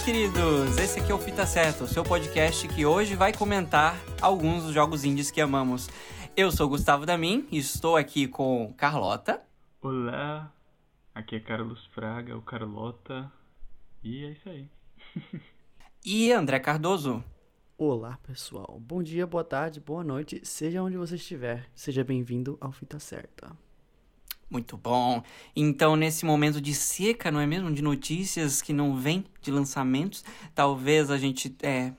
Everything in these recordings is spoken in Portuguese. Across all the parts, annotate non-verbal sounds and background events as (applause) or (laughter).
meus queridos! Esse aqui é o Fita Certa, o seu podcast que hoje vai comentar alguns dos jogos indies que amamos. Eu sou Gustavo Damin e estou aqui com Carlota. Olá, aqui é Carlos Fraga, o Carlota, e é isso aí. (laughs) e André Cardoso. Olá, pessoal. Bom dia, boa tarde, boa noite, seja onde você estiver. Seja bem-vindo ao Fita Certa. Muito bom. Então, nesse momento de seca, não é mesmo? De notícias que não vêm de lançamentos, talvez a gente. É,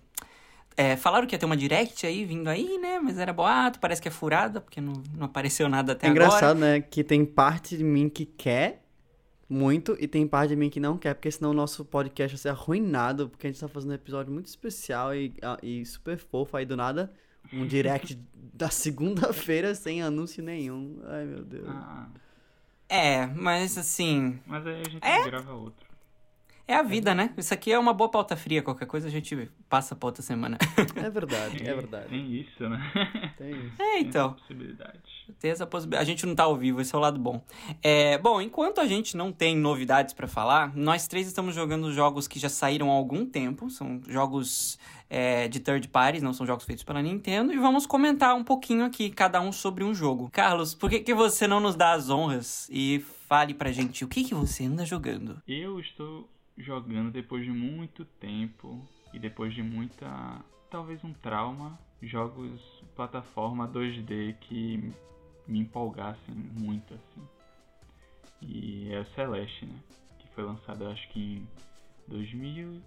é, falaram que ia ter uma direct aí, vindo aí, né? Mas era boato, parece que é furada, porque não, não apareceu nada até é agora. engraçado, né? Que tem parte de mim que quer muito e tem parte de mim que não quer, porque senão o nosso podcast vai ser arruinado, porque a gente tá fazendo um episódio muito especial e, e super fofo aí do nada. Um direct (laughs) da segunda-feira sem anúncio nenhum. Ai, meu Deus. Ah, É, mas assim. mas aí a gente É? grava outro. É a vida, né? Isso aqui é uma boa pauta fria. Qualquer coisa a gente passa pra outra semana. É verdade, é verdade. Tem isso, né? Tem isso. É, Tem então. essa possibilidade. Tem essa possibilidade. A gente não tá ao vivo, esse é o lado bom. É, bom, enquanto a gente não tem novidades pra falar, nós três estamos jogando jogos que já saíram há algum tempo. São jogos é, de third parties, não são jogos feitos pela Nintendo. E vamos comentar um pouquinho aqui, cada um sobre um jogo. Carlos, por que, que você não nos dá as honras e fale pra gente o que, que você anda jogando? Eu estou jogando depois de muito tempo e depois de muita. talvez um trauma, jogos plataforma 2D que me empolgassem muito assim. E é o Celeste, né? Que foi lançado acho que em 2000,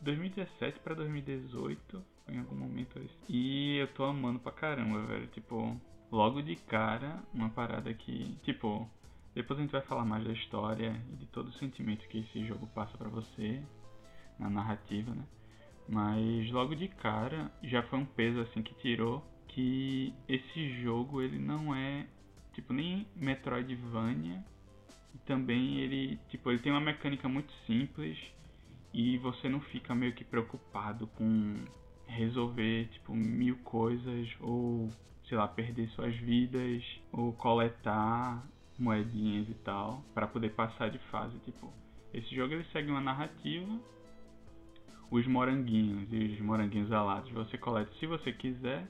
2017 pra 2018, em algum momento assim. E eu tô amando pra caramba, velho. Tipo, logo de cara, uma parada que, tipo, depois a gente vai falar mais da história e de todo o sentimento que esse jogo passa pra você na narrativa, né? Mas logo de cara já foi um peso assim que tirou que esse jogo ele não é tipo nem Metroidvania e também ele tipo ele tem uma mecânica muito simples e você não fica meio que preocupado com resolver tipo mil coisas ou sei lá perder suas vidas ou coletar moedinhas e tal para poder passar de fase tipo esse jogo ele segue uma narrativa os moranguinhos e os moranguinhos alados você coleta se você quiser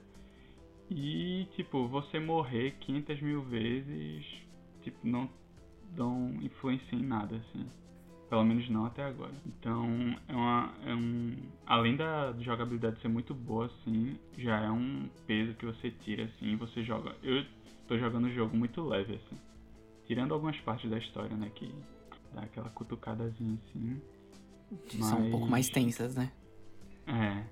e tipo você morrer 500 mil vezes tipo não não influencia em nada assim pelo menos não até agora. Então, é uma, é um, além da jogabilidade ser muito boa, assim, já é um peso que você tira, assim, você joga. Eu tô jogando o jogo muito leve, assim. Tirando algumas partes da história, né, que dá aquela cutucadazinha, assim. São um pouco Mas- mais tensas, né? É,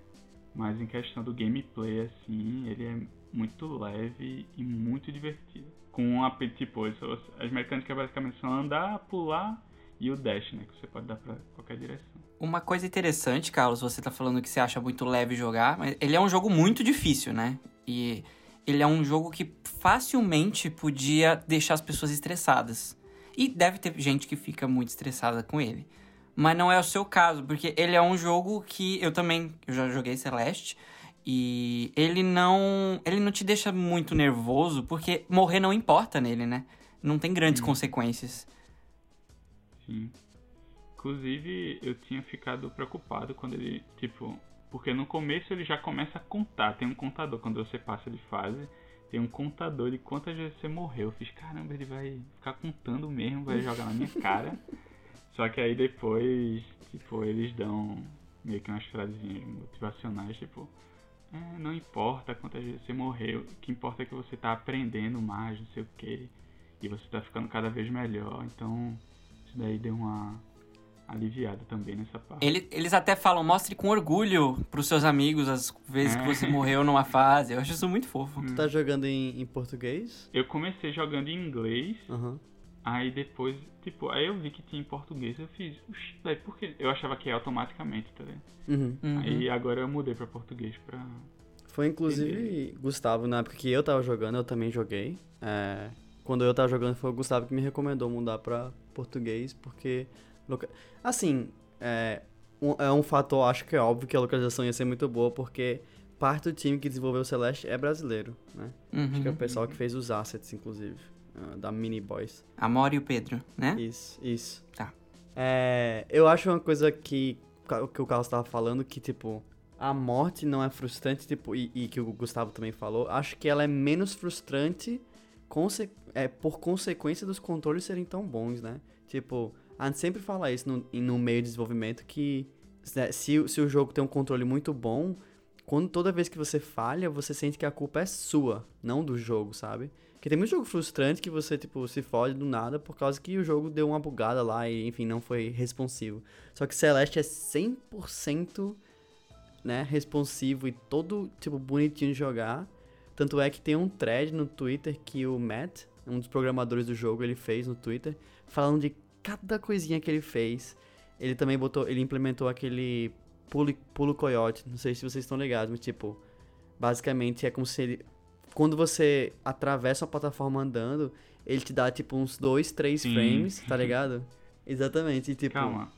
mas em questão do gameplay, assim, ele é muito leve e muito divertido. Com um ap- tipo, as mecânicas basicamente são andar, pular e o dash, né, que você pode dar pra qualquer direção. Uma coisa interessante, Carlos, você tá falando que você acha muito leve jogar, mas ele é um jogo muito difícil, né? E ele é um jogo que facilmente podia deixar as pessoas estressadas. E deve ter gente que fica muito estressada com ele. Mas não é o seu caso, porque ele é um jogo que eu também eu já joguei Celeste e ele não ele não te deixa muito nervoso, porque morrer não importa nele, né? Não tem grandes consequências. Sim. Inclusive, eu tinha ficado preocupado quando ele, tipo, porque no começo ele já começa a contar, tem um contador quando você passa de fase, tem um contador de quantas vezes você morreu. Eu fiz, caramba, ele vai ficar contando mesmo, vai jogar na minha (laughs) cara. Só que aí depois, tipo, eles dão meio que umas frasezinhas motivacionais, tipo, é, não importa quantas vezes você morreu, o que importa é que você tá aprendendo mais, não sei o que, e você tá ficando cada vez melhor, então isso daí deu uma aliviada também nessa parte. Ele- eles até falam, mostre com orgulho pros seus amigos as vezes que É. você morreu numa fase. Eu acho isso muito fofo. Tu tá jogando em, em português? Eu comecei jogando em inglês, Aham. aí depois, tipo, aí eu vi que tinha em português, eu fiz, "Oxi, daí por quê? Eu achava que ia automaticamente, tá ligado? Uhum. Uhum. Aí agora eu mudei pra português pra. Foi inclusive Gustavo, na época que eu tava jogando, eu também joguei. É, quando eu tava jogando foi o Gustavo que me recomendou mudar pra português, porque. Loca- Assim, é um, é um fator, acho que é óbvio que a localização ia ser muito boa, porque parte do time que desenvolveu o Celeste é brasileiro, né? Acho que é o Uhum. pessoal que fez os assets, inclusive, ah, da Mini Boys. A Mora e o Pedro, né? Isso, isso. Tá. É, eu acho uma coisa que o que o Carlos tava falando, que, tipo, a morte não é frustrante, tipo, e, e que o Gustavo também falou, acho que ela é menos frustrante conse é, por consequência dos controles serem tão bons, né? Tipo, a gente sempre fala isso no, no meio de desenvolvimento, que se, se o jogo tem um controle muito bom, quando toda vez que você falha, você sente que a culpa é sua, não do jogo, sabe? Porque tem muito jogo frustrante que você, tipo, se fode do nada por causa que o jogo deu uma bugada lá e, enfim, não foi responsivo. Só que Celeste é 100% né, responsivo e todo, tipo, bonitinho de jogar. Tanto é que tem um thread no Twitter que o Matt, um dos programadores do jogo, ele fez no Twitter, falando de cada coisinha que ele fez. Ele também botou, ele implementou aquele pulo, pulo coiote, não sei se vocês estão ligados, mas tipo, basicamente é como se ele quando você atravessa a plataforma andando, ele te dá tipo uns 2, 3 frames, tá (laughs) ligado? Exatamente, e, tipo. Calma.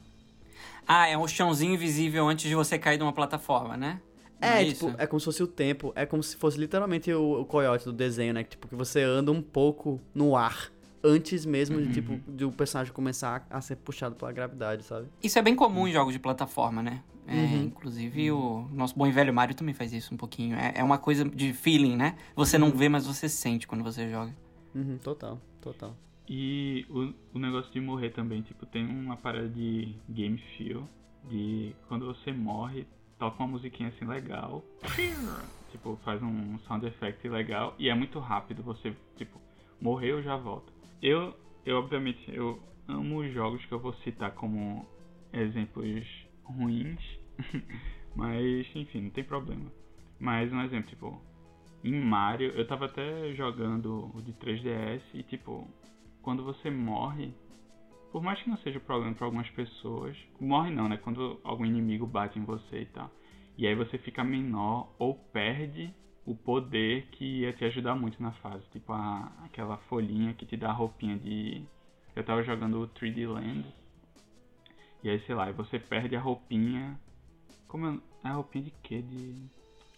Ah, é um chãozinho invisível antes de você cair de uma plataforma, né? é, é tipo, é como se fosse o tempo. É como se fosse literalmente o, o coiote do desenho, né? Tipo, que você anda um pouco no ar antes mesmo de, tipo, de o personagem começar a ser puxado pela gravidade, sabe? Isso é bem comum em jogos de plataforma, né? É, uhum. Inclusive o nosso bom e velho Mario também faz isso um pouquinho. É, é uma coisa de feeling, né? Você não uhum. vê, mas você sente quando você joga. Uhum, total, total. E o, o negócio de morrer também, tipo, tem uma parada de game feel, de quando você morre, toca uma musiquinha assim legal, tipo, faz um sound effect legal, e é muito rápido, você, tipo, morreu, já volta. Eu, eu obviamente, eu amo os jogos que eu vou citar como exemplos ruins, (laughs) mas enfim, não tem problema. Mas um exemplo, tipo, em Mario, eu tava até jogando o de 3DS e tipo, quando você morre, por mais que não seja problema para algumas pessoas, morre não, né? Quando algum inimigo bate em você e tal. E aí você fica menor ou perde o poder que ia te ajudar muito na fase. Tipo a, aquela folhinha que te dá a roupinha de. Eu tava jogando o 3D Land. E aí, sei lá, você perde a roupinha. Como é, é a roupinha de quê? De.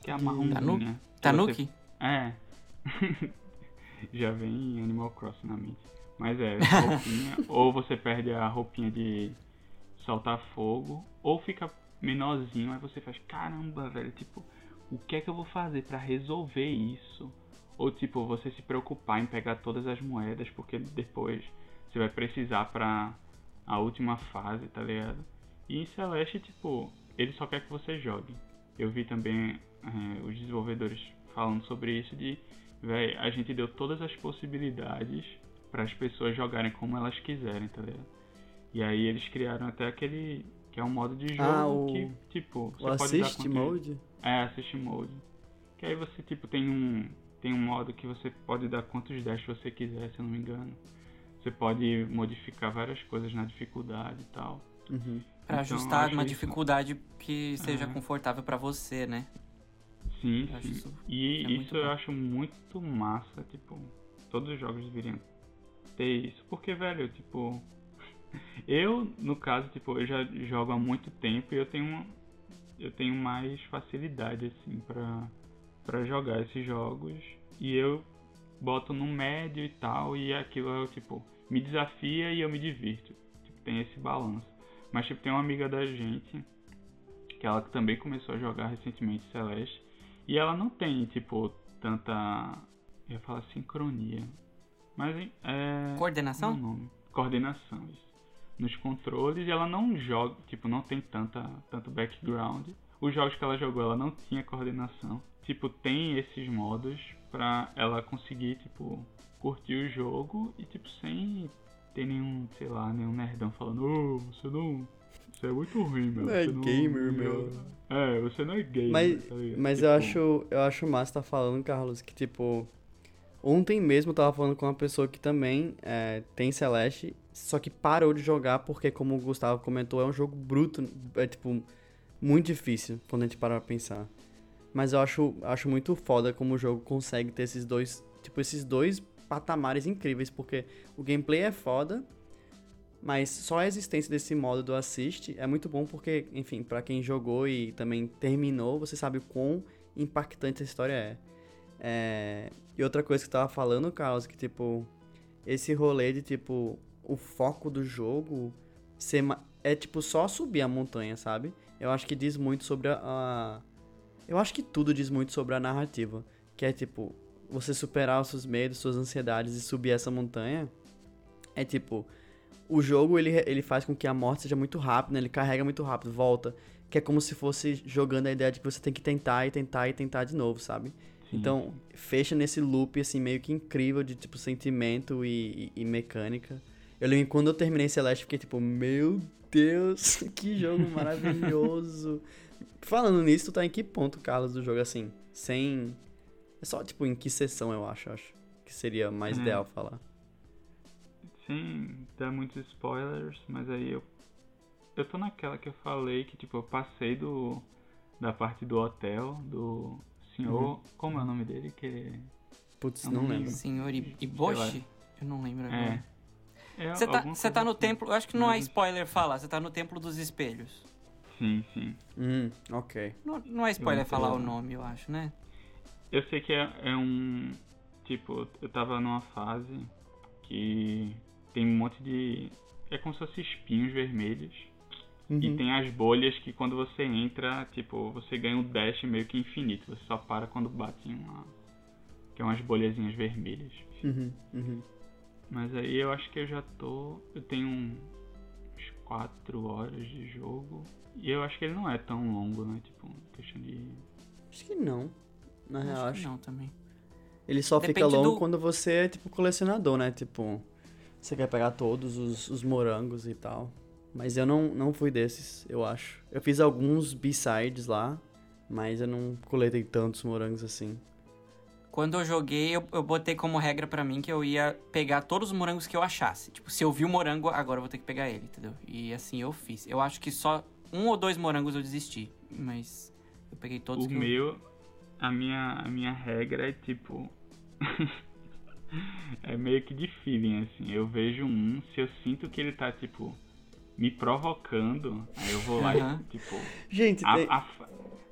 Que é a marronzinha. Tanuki? Você... É. (laughs) Já vem Animal Crossing na mente. Mas é, (laughs) roupinha. ou você perde a roupinha de soltar fogo. Ou fica menorzinho. Aí você faz, caramba, velho, tipo o que é que eu vou fazer para resolver isso? Ou tipo, você se preocupar em pegar todas as moedas, porque depois você vai precisar pra a última fase, tá ligado? E em Celeste, tipo, ele só quer que você jogue. Eu vi também é, os desenvolvedores falando sobre isso de, véi, a gente deu todas as possibilidades para as pessoas jogarem como elas quiserem, tá ligado? E aí eles criaram até aquele que é um modo de jogo ah, o... que, tipo, você o pode assist mode? É, assist mode. Que aí você, tipo, tem um tem um modo que você pode dar quantos dash você quiser, se eu não me engano. Você pode modificar várias coisas na dificuldade e tal. Uhum. Pra então, ajustar uma isso... dificuldade que seja é. confortável para você, né? Sim, sim. Isso e é isso eu bom. acho muito massa, tipo, todos os jogos deveriam ter isso. Porque, velho, tipo, (laughs) eu, no caso, tipo, eu já jogo há muito tempo e eu tenho eu tenho mais facilidade assim para para jogar esses jogos e eu boto no médio e tal e aquilo é tipo me desafia e eu me divirto. Tipo, tem esse balanço. Mas tipo tem uma amiga da gente que ela também começou a jogar recentemente Celeste e ela não tem tipo tanta eu ia falar sincronia. Mas é coordenação? Nome. Coordenação, isso nos controles e ela não joga, tipo, não tem tanta, tanto background. Os jogos que ela jogou, ela não tinha coordenação. Tipo, tem esses modos pra ela conseguir, tipo, curtir o jogo e, tipo, sem ter nenhum, sei lá, nenhum nerdão falando, ô, oh, você não. Você é muito ruim, meu. Não é você gamer, não... meu. É, você não é gamer. Mas, tá mas tipo... eu acho. Eu acho massa tá falando, Carlos, que tipo. Ontem mesmo eu tava falando com uma pessoa que também é, tem Celeste só que parou de jogar porque, como o Gustavo comentou, é um jogo bruto, é tipo, muito difícil quando a gente para pra pensar. Mas eu acho, acho muito foda como o jogo consegue ter esses dois, tipo, esses dois patamares incríveis, porque o gameplay é foda, mas só a existência desse modo do assist é muito bom porque, enfim, para quem jogou e também terminou, você sabe o quão impactante a história é. É. E outra coisa que eu tava falando, Carlos, que tipo, esse rolê de tipo, o foco do jogo ser é tipo só subir a montanha, sabe? Eu acho que diz muito sobre a, a. Eu acho que tudo diz muito sobre a narrativa. Que é tipo, você superar os seus medos, suas ansiedades e subir essa montanha. É tipo, o jogo ele, ele faz com que a morte seja muito rápida, né? ele carrega muito rápido, volta. Que é como se fosse jogando a ideia de que você tem que tentar e tentar e tentar de novo, sabe? Sim. Então, fecha nesse loop, assim, meio que incrível de, tipo, sentimento e, e, e mecânica. Eu lembro que quando eu terminei Celeste, fiquei tipo, meu Deus, (laughs) que jogo maravilhoso. Falando nisso, tu tá em que ponto, Carlos, do jogo, assim? Sem... É só, tipo, em que sessão, eu acho, acho. Que seria mais Hum. ideal falar. Sem dar muitos spoilers, mas aí eu. Eu tô naquela que eu falei que, tipo, eu passei do. Da parte do hotel, do senhor. Uhum. Como é o nome dele? Que ele. Putz, não não lembro. lembro. Senhor Iboshi? Eu não lembro É. agora. é Você tá, você tá coisa no assim. templo, eu acho que não é Mas- spoiler falar, você tá no templo dos espelhos. Sim, sim. Hum, ok. Não, não é spoiler falar o nome, eu acho, né? Eu sei que é, é um. Tipo, eu tava numa fase que tem um monte de. É como se fosse espinhos vermelhos. E Uhum. tem as bolhas que quando você entra, tipo, você ganha um dash meio que infinito. Você só para quando bate em uma. Que é umas bolhazinhas vermelhas. Uhum, uhum. Mas aí eu acho que eu já tô. Eu tenho um- uns 4 horas de jogo. E eu acho que ele não é tão longo, né? Tipo, questão de. Acho que não. Na real, acho que acho. não também. Ele só fica Depende longo do- quando você é, tipo, colecionador, né? Tipo, você quer pegar todos os, os morangos e tal. Mas eu não, não fui desses, eu acho. Eu fiz alguns B-sides lá, mas eu não coletei tantos morangos assim. Quando eu joguei, eu, eu botei como regra pra mim que eu ia pegar todos os morangos que eu achasse. Tipo, se eu vi o morango, agora eu vou ter que pegar ele, entendeu? E assim eu fiz. Eu acho que só um ou dois morangos eu desisti, mas eu peguei todos o que eu... meu, a minha, a minha regra é tipo. (laughs) é meio que de feeling, assim. Eu vejo um, se eu sinto que ele tá, tipo, me provocando, aí eu vou lá Aham. e, tipo. Gente, A, a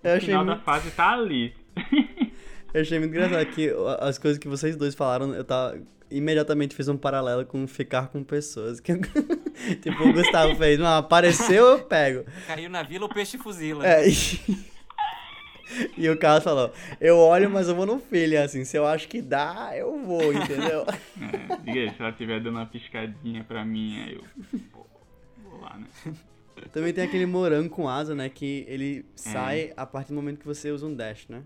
o achei final da muito, fase tá ali. (laughs) eu achei muito engraçado que as coisas que vocês dois falaram, eu tava... Imediatamente fiz um paralelo com ficar com pessoas. Que, (laughs) tipo, o Gustavo fez, não, apareceu, eu pego. Caiu na vila, o peixe fuzila. É, e... (laughs) o Carlos falou, eu olho, mas eu vou no feeling, assim, se eu acho que dá, eu vou, entendeu? É, diga aí, se ela estiver dando uma piscadinha pra mim, aí eu. pô, lá, né? (laughs) Também tem aquele morango com asa, né, que ele sai a partir do momento que você usa um dash, né?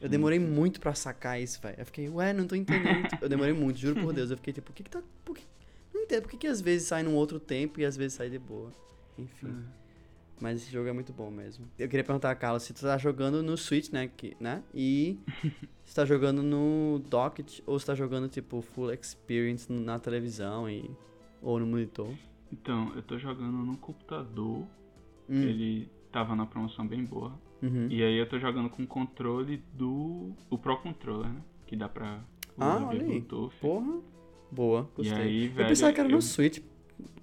Eu demorei muito pra sacar isso, velho. Eu fiquei, ué, não tô entendendo. (laughs) Eu demorei muito, juro por Deus. Eu fiquei tipo, por que que tá... Por que... Não entendo, por que que às vezes sai num outro tempo e às vezes sai de boa? Enfim. Mas esse jogo é muito bom mesmo. Eu queria perguntar, Carlos, se tu tá jogando no Switch, né? Que, né? E (laughs) se tá jogando no Docket ou se tá jogando, tipo, full experience na televisão e... ou no monitor. Então, eu tô jogando no computador. Hum, Ele tava na promoção bem boa. uhum. E aí eu tô jogando com o controle do. O Pro Controller, né? Que dá pra Ah, usar olha via aí. Bluetooth. Porra. Boa, E gostei. aí, eu velho. pensava que era eu- no Switch.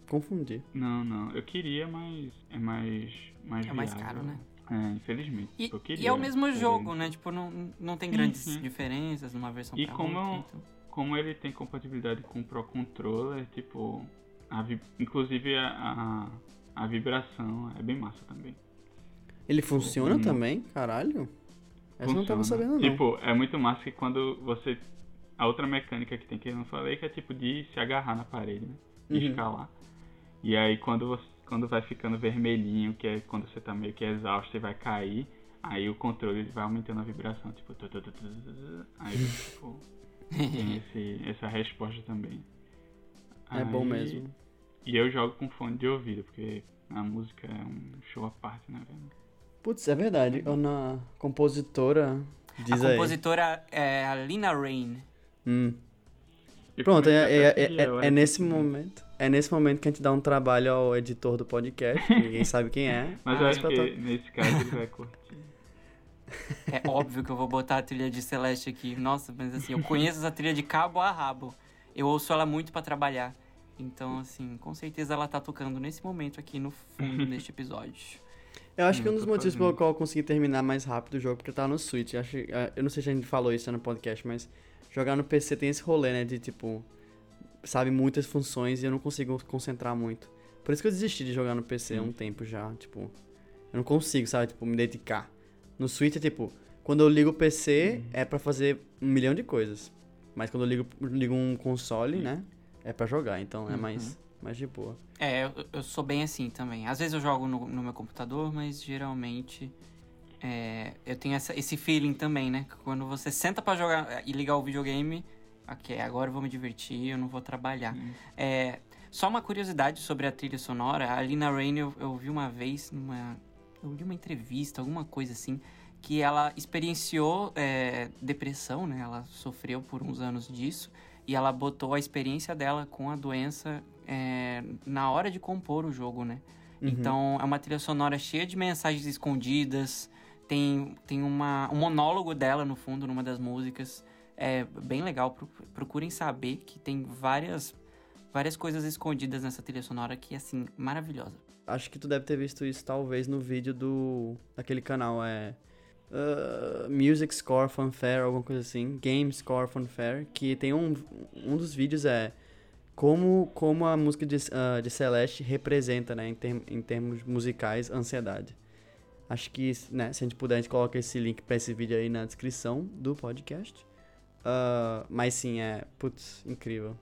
Confundi. Não, não. Eu queria, mas é mais. mais É mais viável. caro, né? É, infelizmente. E, eu queria e é o mesmo ter jogo, né? Tipo, não, não tem grandes sim. diferenças numa versão E pra como outra. eu- então. Como ele tem compatibilidade com o Pro Controller, tipo. A Inclusive a, a, a vibração é bem massa também. Ele funciona Hum. também? Caralho. Essa eu não tava sabendo, não. Tipo, é muito massa que quando você. A outra mecânica que tem que eu não falei que é tipo de se agarrar na parede, né? E Uhum. escalar. E aí quando você. Quando vai ficando vermelhinho, que é quando você tá meio que exausto e vai cair, aí o controle vai aumentando a vibração, tipo. tu, tu, tu. Aí (laughs) tipo. tem esse, essa resposta também. É bom Aí- mesmo. E eu jogo com fone de ouvido, porque a música é um show à parte, né, velho? Putz, é verdade. Eu na compositora. Diz a aí. compositora é a Lina Rain. Hum. Pronto, é, é, é, é, é nesse momento. É nesse momento que a gente dá um trabalho ao editor do podcast, que ninguém (laughs) sabe quem é. Mas eu Ah, acho que nesse caso ele vai curtir. É óbvio que eu vou botar a trilha de Celeste aqui. Nossa, mas assim, eu conheço essa trilha de cabo a rabo. Eu ouço ela muito pra trabalhar. Então, assim, com certeza ela tá tocando nesse momento aqui no fundo (laughs) deste episódio. Eu acho que um Hum, dos motivos pelo qual eu consegui terminar mais rápido o jogo, porque tá no Switch. Eu, acho, eh, eu não sei se a gente falou isso no podcast, mas jogar no PC tem esse rolê, né? De tipo, sabe, muitas funções e eu não consigo concentrar muito. Por isso que eu desisti de jogar no PC há um tempo já, tipo. Eu não consigo, sabe, tipo, me dedicar. No Switch é tipo, quando eu ligo o PC é para fazer um milhão de coisas. Mas quando eu ligo, ligo um console, né? É para jogar, então é mais, mais de boa. É, eu, eu, sou bem assim também. Às vezes eu jogo no, no meu computador, mas geralmente é, eu tenho essa, esse feeling também, né? Quando você senta para jogar e ligar o videogame, ok, agora eu vou me divertir, eu não vou trabalhar. É, só uma curiosidade sobre a trilha sonora, a Lina Rain eu, eu vi uma vez numa. Eu li uma entrevista, alguma coisa assim, que ela experienciou é, depressão, né? Ela sofreu por uns anos disso e ela botou a experiência dela com a doença é, na hora de compor o jogo, né? Uhum. Então é uma trilha sonora cheia de mensagens escondidas. Tem, tem uma, um monólogo dela no fundo, numa das músicas. É bem legal. Procurem saber que tem várias, várias coisas escondidas nessa trilha sonora que é, assim, maravilhosa. Acho que tu deve ter visto isso, talvez, no vídeo do... Daquele canal, é... Uh, Music Score Fanfare, alguma coisa assim. Game Score Fanfare. Que tem um... Um dos vídeos é... Como, como a música de, uh, de Celeste representa, né, em, term, em termos musicais, ansiedade. Acho que, né, se a gente puder, a gente coloca esse link para esse vídeo aí na descrição do podcast. Uh, mas sim, é, putz, incrível.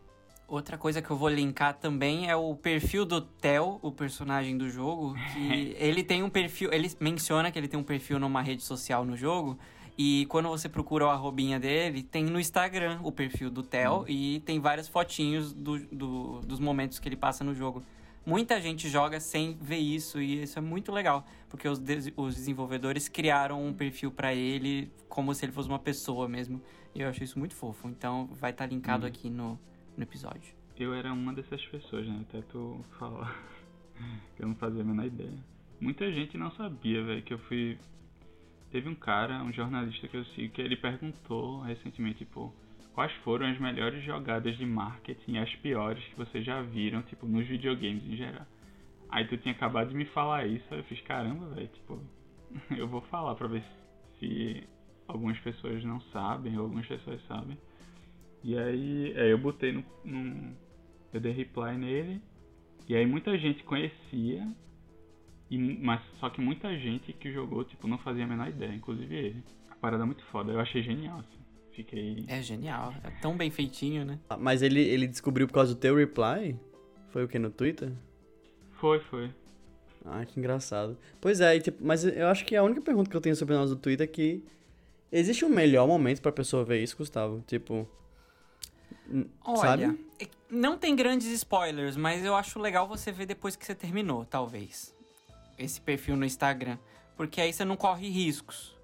Outra coisa que eu vou linkar também é o perfil do Theo, o personagem do jogo, que (laughs) ele tem um perfil, ele menciona que ele tem um perfil numa rede social no jogo, e quando você procura o arrobinha dele, tem no Instagram o perfil do Theo hum. e tem várias fotinhos do, do, dos momentos que ele passa no jogo. Muita gente joga sem ver isso e isso é muito legal, porque os, de os desenvolvedores criaram um perfil para ele como se ele fosse uma pessoa mesmo. E eu acho isso muito fofo. Então vai estar tá linkado hum. aqui no, no episódio. Eu era uma dessas pessoas, né? Até tu falar (laughs) que eu não fazia a menor ideia. Muita gente não sabia, velho, que eu fui. Teve um cara, um jornalista que eu sigo, que ele perguntou recentemente, tipo, quais foram as melhores jogadas de marketing as piores que vocês já viram, tipo, nos videogames em geral. Aí tu tinha acabado de me falar isso, aí eu fiz, caramba, velho, tipo, (laughs) eu vou falar pra ver se algumas pessoas não sabem, ou algumas pessoas sabem. E aí, é, eu botei no, no, Eu dei reply nele, e aí muita gente conhecia, e, mas só que muita gente que jogou, tipo, não fazia a menor ideia, inclusive ele. A parada é muito foda, eu achei genial, assim. Fiquei. É genial, é tão bem feitinho, né? Ah, mas ele, ele descobriu por causa do teu reply? Foi o que no Twitter? Foi, foi. Ah, que engraçado. Pois é, tipo, mas eu acho que a única pergunta que eu tenho sobre nós do Twitter é que existe um melhor momento pra pessoa ver isso, Gustavo? Tipo. Olha, sabe? É não tem grandes spoilers, mas eu acho legal você ver depois que você terminou, talvez. Esse perfil no Instagram. Porque aí você não corre riscos.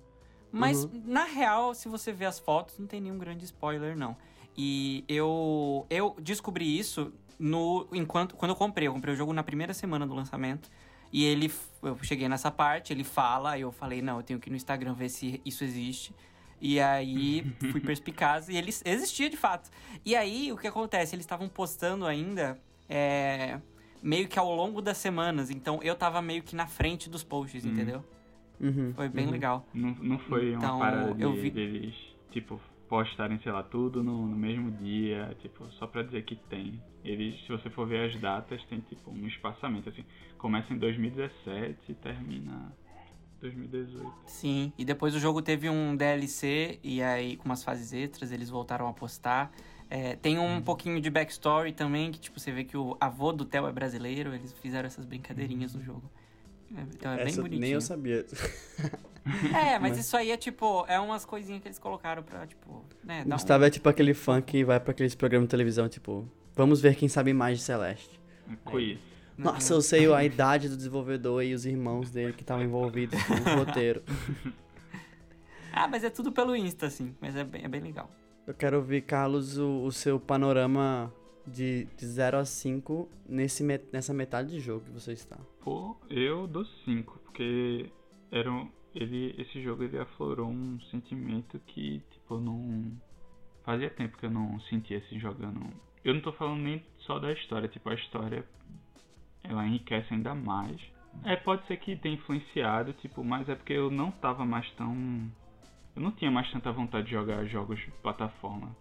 Mas, uhum. na real, se você ver as fotos, não tem nenhum grande spoiler, não. E eu, eu descobri isso no enquanto quando eu comprei. Eu comprei o jogo na primeira semana do lançamento. E ele, eu cheguei nessa parte, ele fala, eu falei, não, eu tenho que ir no Instagram ver se isso existe. E aí fui perspicaz e ele existia de fato. E aí o que acontece? Eles estavam postando ainda é, meio que ao longo das semanas. Então eu tava meio que na frente dos posts, uhum. entendeu? Uhum, foi bem uhum. legal. Não, não foi então, uma parada de, eu vi... deles, tipo, postarem, sei lá, tudo no, no, mesmo dia, tipo, só pra dizer que tem. Eles, se você for ver as datas, tem tipo um espaçamento, assim. Começa em 2017 e termina 2018. Sim, e depois o jogo teve um DLC e aí com umas fases extras eles voltaram a postar. É, tem um hum. pouquinho de backstory também, que tipo, você vê que o avô do Theo é brasileiro, eles fizeram essas brincadeirinhas hum. no jogo. Então é Essa bem bonitinho. Nem eu sabia. (laughs) é, mas, mas, isso aí é tipo, é umas coisinhas que eles colocaram pra, tipo, né? Gustavo um... é tipo aquele fã que vai pra aqueles programas de televisão, tipo, vamos ver quem sabe mais de Celeste. Quiz. Nossa, eu sei a idade do desenvolvedor e os irmãos dele que estavam envolvidos no roteiro. (laughs) ah, mas é tudo pelo Insta, assim, mas é bem, é bem legal. Eu quero ouvir, Carlos, o, o seu panorama de, de 0 a 5 nesse, nessa metade de jogo que você está. Pô, eu dou 5, porque era um, ele, esse jogo ele aflorou um sentimento que, tipo, não. Fazia tempo que eu não sentia assim jogando. Eu não tô falando nem só da história, tipo, a história ela enriquece ainda mais. É, pode ser que tenha influenciado, tipo, mas é porque eu não tava mais tão. Eu não tinha mais tanta vontade de jogar jogos de plataforma.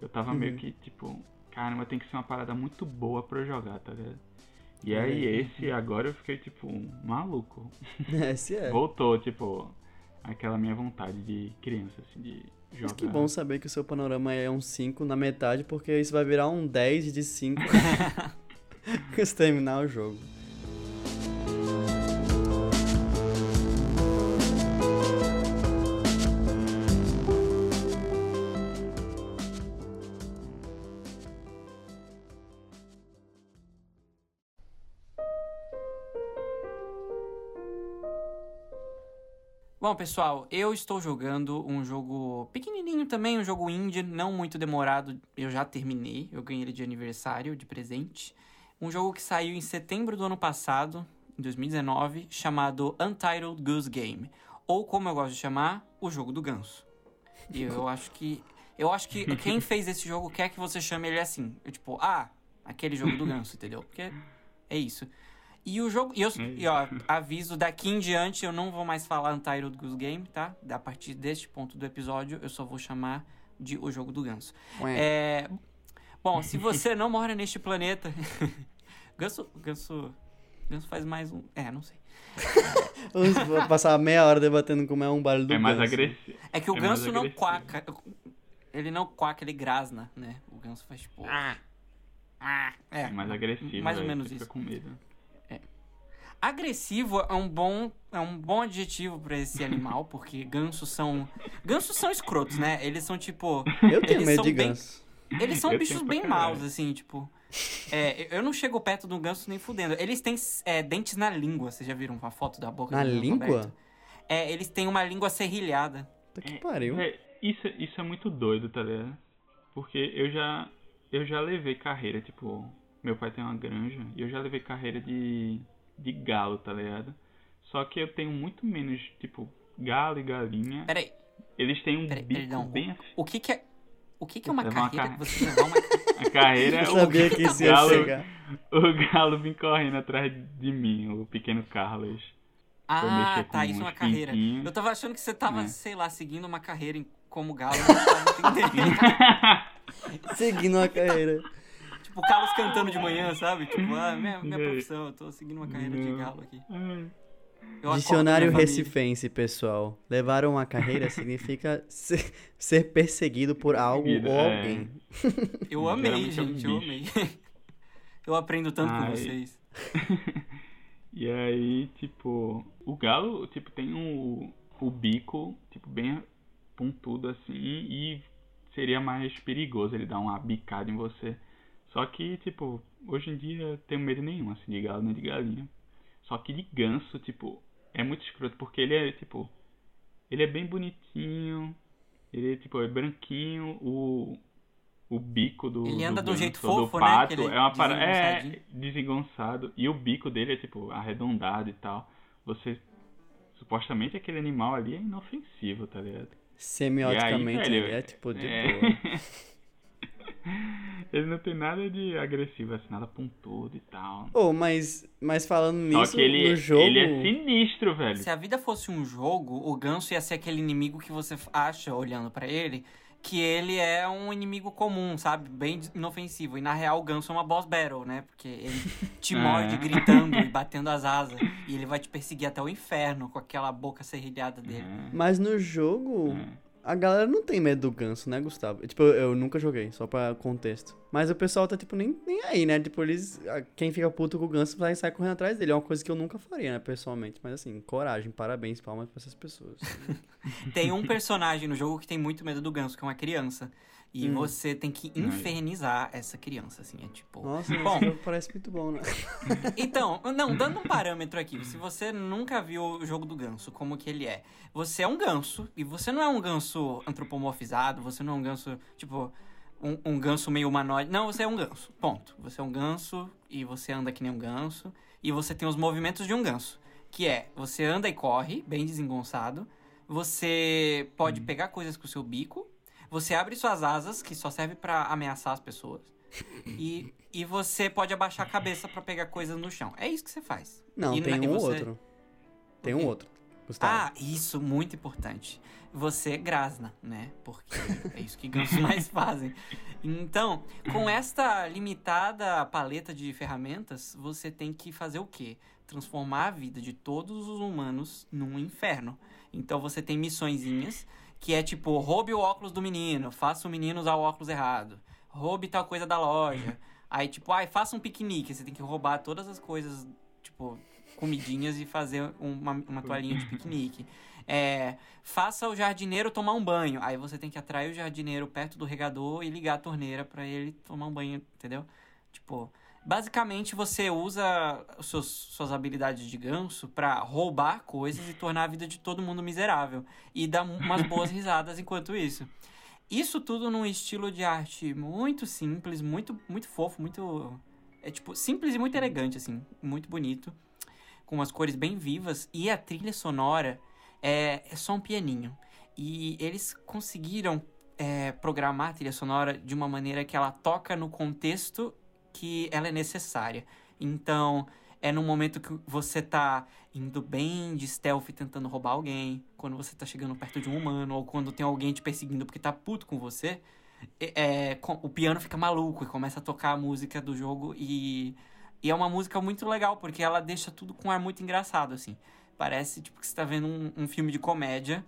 Eu tava uhum. meio que, tipo, caramba, tem que ser uma parada muito boa pra eu jogar, tá ligado? E aí esse agora eu fiquei tipo maluco. (laughs) Esse é. Voltou, tipo, aquela minha vontade de criança, assim, de jogar. Mas que bom saber que o seu panorama é um 5 na metade, porque isso vai virar um 10 de 5 se (laughs) (laughs) terminar o jogo. Bom, pessoal, eu estou jogando um jogo pequenininho também, um jogo indie, não muito demorado. Eu já terminei, eu ganhei ele de aniversário, de presente. Um jogo que saiu em setembro do ano passado, em 2019, chamado Untitled Goose Game, ou como eu gosto de chamar, o jogo do ganso. E eu (laughs) acho que eu acho que quem fez esse jogo quer que você chame ele assim. Eu, tipo, ah, aquele jogo do (laughs) ganso, entendeu? Porque é isso. E o jogo. E, eu, e ó, aviso, daqui em diante eu não vou mais falar Untitled Goose Game, tá? A partir deste ponto do episódio, eu só vou chamar de O Jogo do Ganso. É, bom, se (laughs) você não mora neste planeta. (laughs) ganso. Ganso. Ganso faz mais um. É, não sei. (laughs) Vamos passar meia hora debatendo como é um barulho do É mais ganso. agressivo. É que o É ganso não agressivo. quaca. Ele não quaca, ele grasna, né? O ganso faz tipo. Ah, ah, é, É mais agressivo. Mais ou aí menos isso. Fica com medo. Agressivo é um bom, é um bom adjetivo pra esse animal, porque gansos são. Gansos são escrotos, né? Eles são tipo. Eu tenho Eles medo são de bem- ganso. Eles são Eu bichos bem maus, assim, tipo. É, eu não chego perto do ganso nem fudendo. Eles têm é, dentes na língua. Vocês já viram uma foto da boca Na do ganso língua? É, eles têm uma língua serrilhada. Puta que pariu. É, isso, isso é muito doido, tá ligado? Porque eu já, eu já levei carreira, tipo, meu pai tem uma granja e eu já levei carreira de, de galo, tá ligado? Só que eu tenho muito menos, tipo, galo e galinha. Peraí, Eles têm um peraí, bico perdão. bem. O que que é. O que que é uma Levar uma carreira? car- Você levar (laughs) uma. A carreira é sabia que isso ia galo, chegar. o galo vem correndo atrás de mim, o pequeno Carlos. Ah, tá, isso é uma carreira. pintinhos. Eu tava achando que você tava, É. sei lá, seguindo uma carreira em- como galo. Eu não tava entendendo. (laughs) Seguindo a carreira. tipo, o Carlos cantando de manhã, sabe? Tipo, ah, minha, minha profissão, eu tô seguindo uma carreira de Não. galo aqui. Ai. Eu Dicionário recifense, pessoal. Levar uma carreira significa (laughs) ser, ser perseguido por algo Perseguido, ou é. alguém. Eu amei, é um gente, eu amei. (laughs) Eu aprendo tanto com Ai. vocês. (laughs) e aí, tipo, o galo, tipo, tem o, o bico, tipo, bem pontudo assim, e seria mais perigoso ele dar uma bicada em você. Só que, tipo, hoje em dia eu tenho medo nenhum, assim, de galo nem de galinha. Só que de ganso, tipo, é muito escroto, porque ele é, tipo, ele é bem bonitinho, ele é, tipo, é branquinho, o, o bico do Ele anda do ganso jeito do fofo, né? pato ele é uma parada, é, desengonçado, e o bico dele é, tipo, arredondado e tal. Você, supostamente aquele animal ali é inofensivo, tá ligado? Semioticamente, aí, ele é tipo de é. boa. (laughs) (laughs) Ele não tem nada de agressivo, assim, nada pontudo e tal. Oh, mas, mas falando nisso, que ele, no jogo... ele é sinistro, velho. Se a vida fosse um jogo, o ganso ia ser aquele inimigo que você acha, olhando pra ele, que ele é um inimigo comum, sabe? Bem inofensivo. E na real, o ganso é uma boss battle, né? Porque ele te (laughs) É. morde gritando e (laughs) batendo as asas. E ele vai te perseguir até o inferno com aquela boca serrilhada dele. É, Mas no jogo, é. A galera não tem medo do ganso, né, Gustavo? Tipo, eu, eu nunca joguei, só pra contexto. Mas o pessoal tá, tipo, nem, nem aí, né? Tipo, eles... Quem fica puto com o ganso vai sair correndo atrás dele. É uma coisa que eu nunca faria, né, pessoalmente. Mas assim, coragem, parabéns, palmas pra essas pessoas. (laughs) Tem um personagem no jogo que tem muito medo do ganso, que é uma criança. E Hum. você tem que infernizar essa criança, assim. É tipo. Nossa, Bom. esse jogo parece muito bom, né? (laughs) Então, não, dando um parâmetro aqui, se você nunca viu o jogo do ganso, como que ele é? Você é um ganso, e você não é um ganso antropomorfizado, você não é um ganso, tipo, um, um ganso meio humanoide. Não, você é um ganso, ponto. Você é um ganso, e você anda que nem um ganso, e você tem os movimentos de um ganso. Que é, você anda e corre, bem desengonçado, você pode pegar coisas com o seu bico, você abre suas asas, que só serve pra ameaçar as pessoas. (laughs) E, e você pode abaixar a cabeça pra pegar coisas no chão. É isso que você faz. Não, E tem na- e um você- outro. Tem um outro. Gustavo? Ah, isso, muito importante. Você grasna, né? Porque é isso que gansos mais (laughs) fazem. Então, com esta limitada paleta de ferramentas, você tem que fazer o quê? Transformar a vida de todos os humanos num inferno. Então você tem missõezinhas que é tipo, roube o óculos do menino, faça o menino usar o óculos errado. Roube tal coisa da loja. (laughs) Aí, tipo, ai, faça um piquenique. Você tem que roubar todas as coisas, tipo, comidinhas e fazer uma, uma toalhinha de piquenique. É, faça o jardineiro tomar um banho. Aí você tem que atrair o jardineiro perto do regador e ligar a torneira para ele tomar um banho, entendeu? Tipo, basicamente você usa seus, suas habilidades de ganso para roubar coisas e tornar a vida de todo mundo miserável. E dar umas boas (laughs) risadas enquanto isso. Isso tudo num estilo de arte muito simples, muito, muito fofo, muito. É tipo, simples e muito elegante, assim. Muito bonito. Com umas cores bem vivas. E a trilha sonora é, é só um pianinho. E eles conseguiram é, programar a trilha sonora de uma maneira que ela toca no contexto que ela é necessária. Então, é no momento que você tá indo bem de stealth tentando roubar alguém, quando você tá chegando perto de um humano, ou quando tem alguém te perseguindo porque tá puto com você, é, é, o piano fica maluco e começa a tocar a música do jogo e, e é uma música muito legal, porque ela deixa tudo com um ar muito engraçado, assim. Parece tipo que você tá vendo um, um filme de comédia,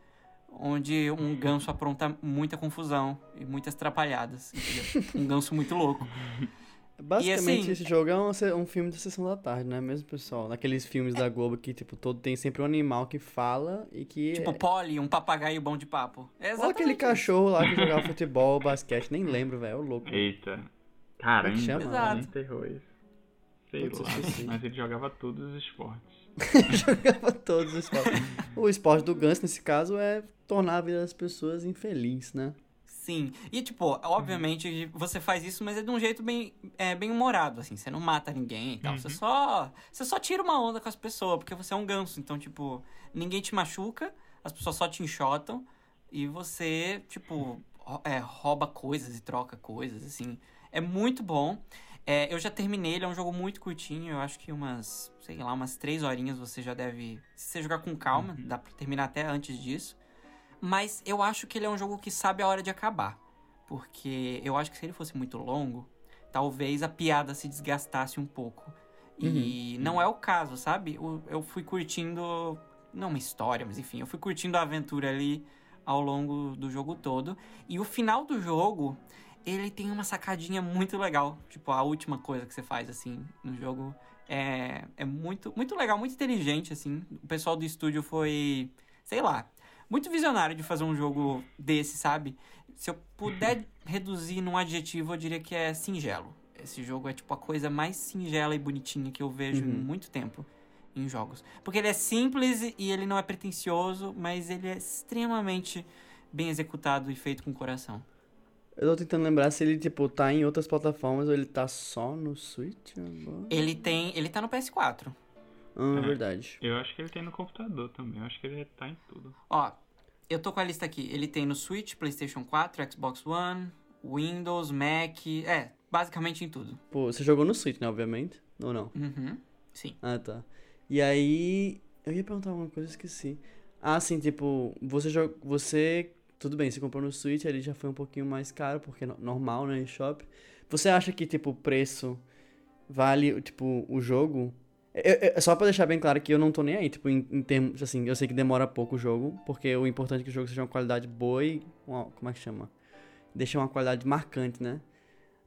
onde um ganso apronta muita confusão e muitas atrapalhadas, entendeu? um ganso muito louco. (laughs) Basicamente, assim, esse jogo é um, um, filme da sessão da tarde, né? Mesmo, pessoal? Naqueles filmes da Globo que, tipo, todo tem sempre um animal que fala e que. Tipo, é... Polly, um papagaio bom de papo. É Ou aquele cachorro lá que (laughs) jogava futebol, basquete, nem lembro, velho. É o louco. Eita. Caramba, que chama? Exato. enterrou isso. Sei lá. Mas ele jogava todos os esportes. (laughs) jogava todos os esportes. o esporte do Gans, nesse caso, é tornar a vida das pessoas infeliz, né? Sim. E, tipo, obviamente você faz isso, mas é de um jeito bem, é, bem humorado, assim. Você não mata ninguém e tal. Uhum. Você só. Você só tira uma onda com as pessoas, porque você é um ganso. Então, tipo, ninguém te machuca, as pessoas só te enxotam. E você, tipo, é, rouba coisas e troca coisas, assim. É muito bom. É, eu já terminei, ele é um jogo muito curtinho. Eu acho que umas, sei lá, umas três horinhas você já deve. Se você jogar com calma, uhum. dá pra terminar até antes disso. Mas eu acho que ele é um jogo que sabe a hora de acabar. Porque eu acho que se ele fosse muito longo, talvez a piada se desgastasse um pouco. Uhum. E não é o caso, sabe? Eu, eu fui curtindo. Não uma história, mas enfim, eu fui curtindo a aventura ali ao longo do jogo todo. E o final do jogo, ele tem uma sacadinha muito legal. Tipo, a última coisa que você faz, assim, no jogo. É, é muito, muito legal, muito inteligente, assim. O pessoal do estúdio foi. Sei lá, muito visionário de fazer um jogo desse, sabe? Se eu puder reduzir num adjetivo, eu diria que é singelo. Esse jogo é tipo a coisa mais singela e bonitinha que eu vejo uhum. em muito tempo em jogos. Porque ele é simples e ele não é pretencioso, mas ele é extremamente bem executado e feito com coração. Eu tô tentando lembrar se ele, tipo, tá em outras plataformas ou ele tá só no Switch agora. Ele tem. Ele tá no PS4. Ah, é, verdade. Eu acho que ele tem no computador também. Eu acho que ele tá em tudo. Ó, eu tô com a lista aqui. Ele tem no Switch, PlayStation 4, Xbox One, Windows, Mac. É, basicamente em tudo. Pô, você jogou no Switch, né? Obviamente. Ou não? Uhum. Sim. Ah, tá. E aí. Eu ia perguntar uma coisa, esqueci. Ah, sim, tipo, você joga. Você. Tudo bem, você comprou no Switch, ele já foi um pouquinho mais caro, porque é normal, né? Em shop. Você acha que, tipo, o preço vale, tipo, o jogo? É, é, só pra deixar bem claro que eu não tô nem aí, tipo, em, em, termos, assim, eu sei que demora pouco o jogo, porque o importante é que o jogo seja uma qualidade boa e, como é que chama? Deixa uma qualidade marcante, né?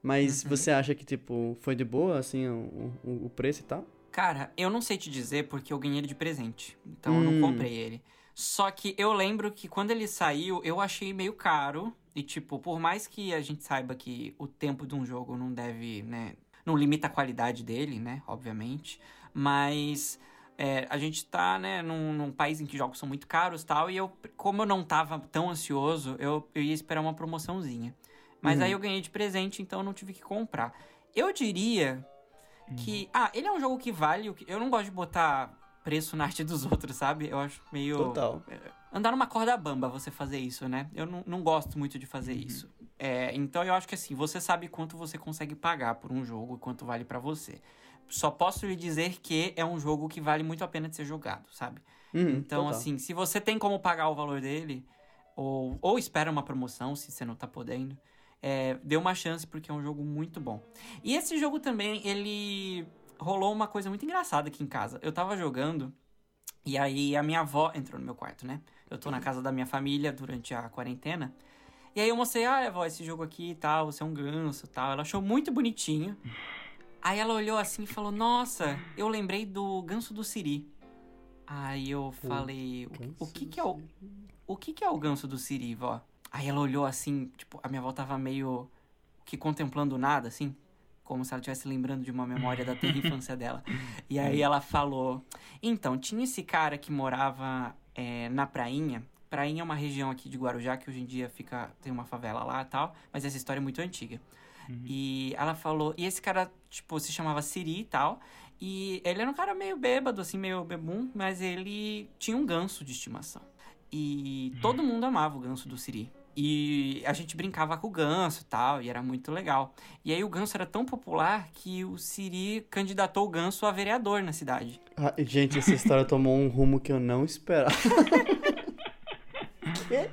Mas uhum. você acha que, tipo, foi de boa, assim, o, o, o, preço e tal? Cara, eu não sei te dizer porque eu ganhei ele de presente, então hum. eu não hum. comprei ele. Só que eu lembro que quando ele saiu, eu achei meio caro, e, tipo, por mais que a gente saiba que o tempo de um jogo não deve, né, não limita a qualidade dele, né, obviamente mas é, a gente tá, né, num, num, país em que jogos são muito caros tal, e eu, como eu não tava tão ansioso, eu, eu ia esperar uma promoçãozinha. Mas uhum. aí eu ganhei de presente, então eu não tive que comprar. Eu diria que. Uhum. Ah, ele é um jogo que vale. Eu não gosto de botar preço na arte dos outros, sabe? Eu acho meio. Total. É, andar numa corda bamba você fazer isso, né? Eu não, não gosto muito de fazer uhum. isso. É, então eu acho que assim, você sabe quanto você consegue pagar por um jogo e quanto vale para você só posso lhe dizer que é um jogo que vale muito a pena de ser jogado, sabe? Uhum, Então, total. assim, se você tem como pagar o valor dele, ou, ou espera uma promoção, se você não tá podendo, é, dê uma chance porque é um jogo muito bom. E esse jogo também, ele rolou uma coisa muito engraçada aqui em casa. Eu tava jogando e aí a minha avó entrou no meu quarto, né? Eu tô na casa da minha família durante a quarentena. E aí eu mostrei, ah, avó, esse jogo aqui e tal, você é um ganso e tal. Ela achou muito bonitinho. Aí ela olhou assim e falou, nossa, eu lembrei do ganso do Siri. Aí eu falei, o, o que que é o, o que que é o ganso do Siri, vó? Aí ela olhou assim, tipo, a minha avó tava meio que contemplando nada, assim, como se ela estivesse lembrando de uma memória da terra infância dela. E aí ela falou, então, tinha esse cara que morava é, na Prainha. Prainha é uma região aqui de Guarujá que hoje em dia fica tem uma favela lá e tal, mas essa história é muito antiga. E ela falou, e esse cara, tipo, se chamava Siri e tal, e ele era um cara meio bêbado, assim, meio bebum, mas ele tinha um ganso de estimação. E todo mundo amava o ganso do Siri. E a gente brincava com o ganso e tal, e era muito legal. E aí o ganso era tão popular que o Siri candidatou o ganso a vereador na cidade. Ah, gente, essa história tomou um rumo que eu não esperava. (laughs) Quê?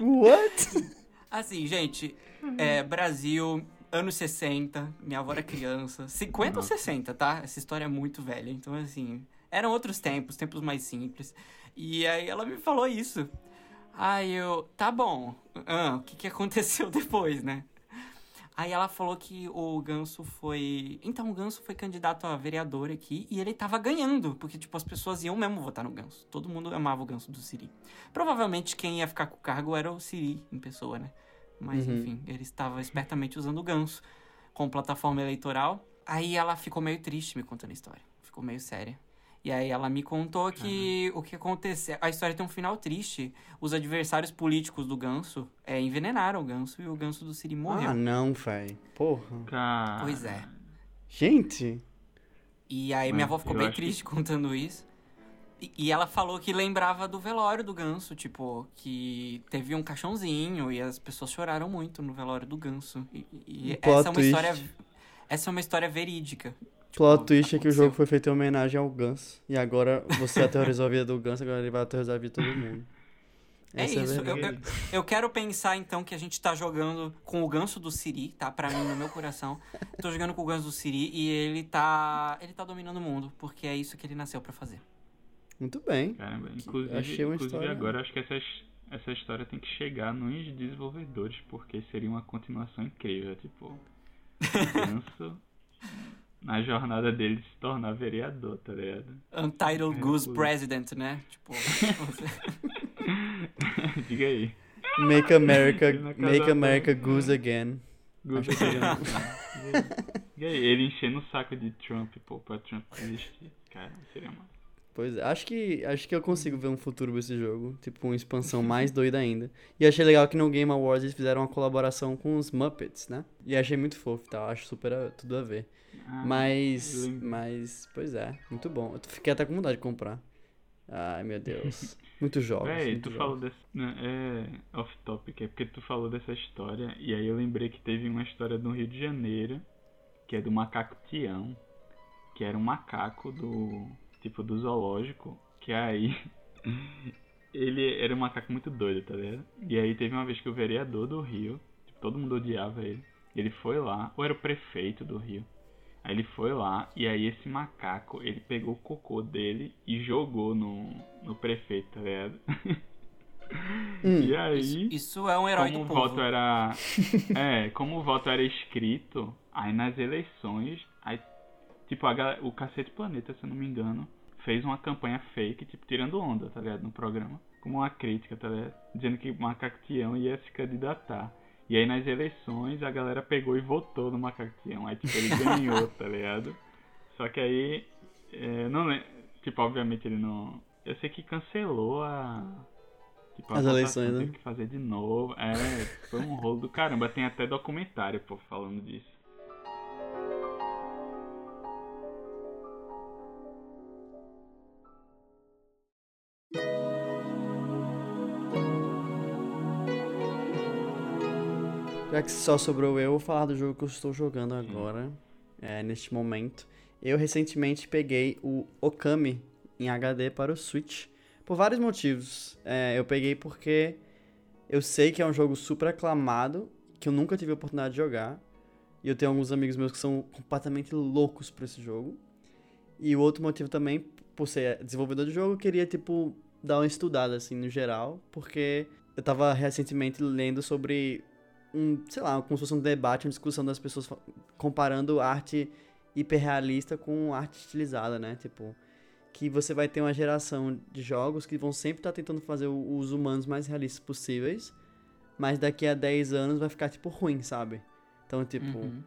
What? Assim, gente, é, Brasil, anos 60, minha avó era criança. 50 ou 60, tá? Essa história é muito velha. Então, assim, eram outros tempos, tempos mais simples. E aí ela me falou isso. Aí eu, tá bom. Ah, o que, que aconteceu (laughs) depois, né? Aí ela falou que o Ganso foi. Então, o Ganso foi candidato a vereador aqui e ele tava ganhando, porque, tipo, as pessoas iam mesmo votar no Ganso. Todo mundo amava o Ganso do Siri. Provavelmente quem ia ficar com o cargo era o Siri em pessoa, né? Mas, Uhum. enfim, ele estava espertamente usando o Ganso como plataforma eleitoral. Aí ela ficou meio triste me contando a história. Ficou meio séria. E aí ela me contou que o que aconteceu. A história tem um final triste. Os adversários políticos do Ganso é, envenenaram o Ganso e o Ganso do Siri morreu. Ah, não, véi. Porra. Cara. Pois é. Gente. E aí Mas minha avó ficou eu bem acho que- triste contando isso. E, ela falou que lembrava do velório do ganso, tipo, que teve um caixãozinho e as pessoas choraram muito no velório do ganso. E, e Um plot essa é uma twist. história. Essa é uma história verídica. Plot Tipo, twist é que o aconteceu. jogo foi feito em homenagem ao Ganso. E agora você aterrorizou a vida do Ganso, agora ele vai aterrorizar a vida de todo mundo. É Essa isso, a eu, eu, eu quero pensar então que a gente tá jogando com o ganso do Siri, tá? Pra mim, no meu coração. Tô jogando com o ganso do Siri e ele tá. Ele tá dominando o mundo, porque é isso que ele nasceu pra fazer. Muito bem. Caramba, inclusive, achei uma inclusive história- agora acho que essa, essa história tem que chegar nos desenvolvedores, porque seria uma continuação incrível, tipo, o Ganso (laughs) na jornada dele de se tornar vereador, tá ligado? Untitled É, Goose. President, né? Tipo, (laughs) Diga aí. Make America, make America goose again. Acho que diga aí. Diga aí, ele enchendo o saco de Trump, pô, pra Trump existir. Cara, seria massa. Pois é, acho que, acho que eu consigo ver um futuro pra esse jogo. Tipo, uma expansão (laughs) mais doida ainda. E achei legal que no Game Awards eles fizeram uma colaboração com os Muppets, né? E achei muito fofo e tal. Acho super a- tudo a ver. Ah, Mas, mas, pois é, muito bom. Eu fiquei até com vontade de comprar. Ai, meu Deus. (laughs) Muitos jogos. Véi, muitos tu falou jogos. desse. né, é off topic, é porque tu falou dessa história, e aí eu lembrei que teve uma história do Rio de Janeiro, que é do macaco Tião, que era um macaco do. Tipo do zoológico, que aí. (laughs) ele era um macaco muito doido, tá ligado? E aí teve uma vez que o vereador do Rio, tipo, todo mundo odiava ele, ele foi lá, ou era o prefeito do Rio. Aí ele foi lá e aí esse macaco, ele pegou o cocô dele e jogou no, no prefeito, tá ligado? (laughs) Hum. E aí, isso, isso é um herói como do o povo. voto era. (laughs) É, como o voto era escrito, aí nas eleições, aí, tipo, a, o Cacete Planeta, se eu não me engano, fez uma campanha fake, tipo, tirando onda, tá ligado? No programa. Como uma crítica, tá ligado? Dizendo que o Macaco Tião ia se candidatar. E aí nas eleições a galera pegou e votou no Macaco Tião. Aí, tipo, ele ganhou, tá ligado? Só que aí. É, não lembro. Tipo, obviamente ele não. Eu sei que cancelou a. Tipo, As eleições, né? Teve que fazer de novo. É, foi um rolo do caramba. Tem até documentário, pô, falando disso. Já que só sobrou eu, eu vou falar do jogo que eu estou jogando agora, é, neste momento. Eu recentemente peguei o Okami em HD para o Switch. Por vários motivos. É, eu peguei porque eu sei que é um jogo super aclamado, que eu nunca tive a oportunidade de jogar. E eu tenho alguns amigos meus que são completamente loucos por esse jogo. E o outro motivo também, por ser desenvolvedor de jogo, eu queria, tipo, dar uma estudada, assim, no geral, porque eu tava recentemente lendo sobre um, sei lá, como se fosse um debate, uma discussão das pessoas comparando arte hiperrealista com arte estilizada, né? Tipo, que você vai ter uma geração de jogos que vão sempre estar tá tentando fazer os humanos mais realistas possíveis, mas daqui a 10 anos vai ficar, tipo, ruim, sabe? Então, tipo. Uhum.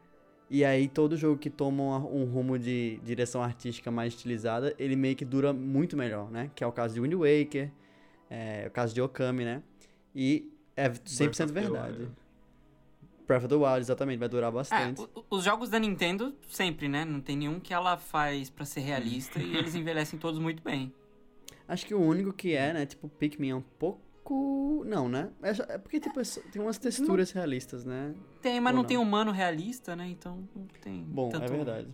E aí, todo jogo que toma um, rumo de direção artística mais estilizada, ele meio que dura muito melhor, né? Que é o caso de Wind Waker, é, o caso de Okami, né? E é 100% verdade. Breath of the Wild, exatamente, vai durar bastante. É, os jogos da Nintendo, sempre, né? Não tem nenhum que ela faz para ser realista e eles (laughs) envelhecem todos muito bem. Acho que o único que é, né? Tipo, Pikmin é um pouco. Não, né? É, é porque, tipo, é tem umas texturas não... realistas, né? Tem, mas não, não, tem humano realista, né? Então não tem. Bom, é tanto... é verdade.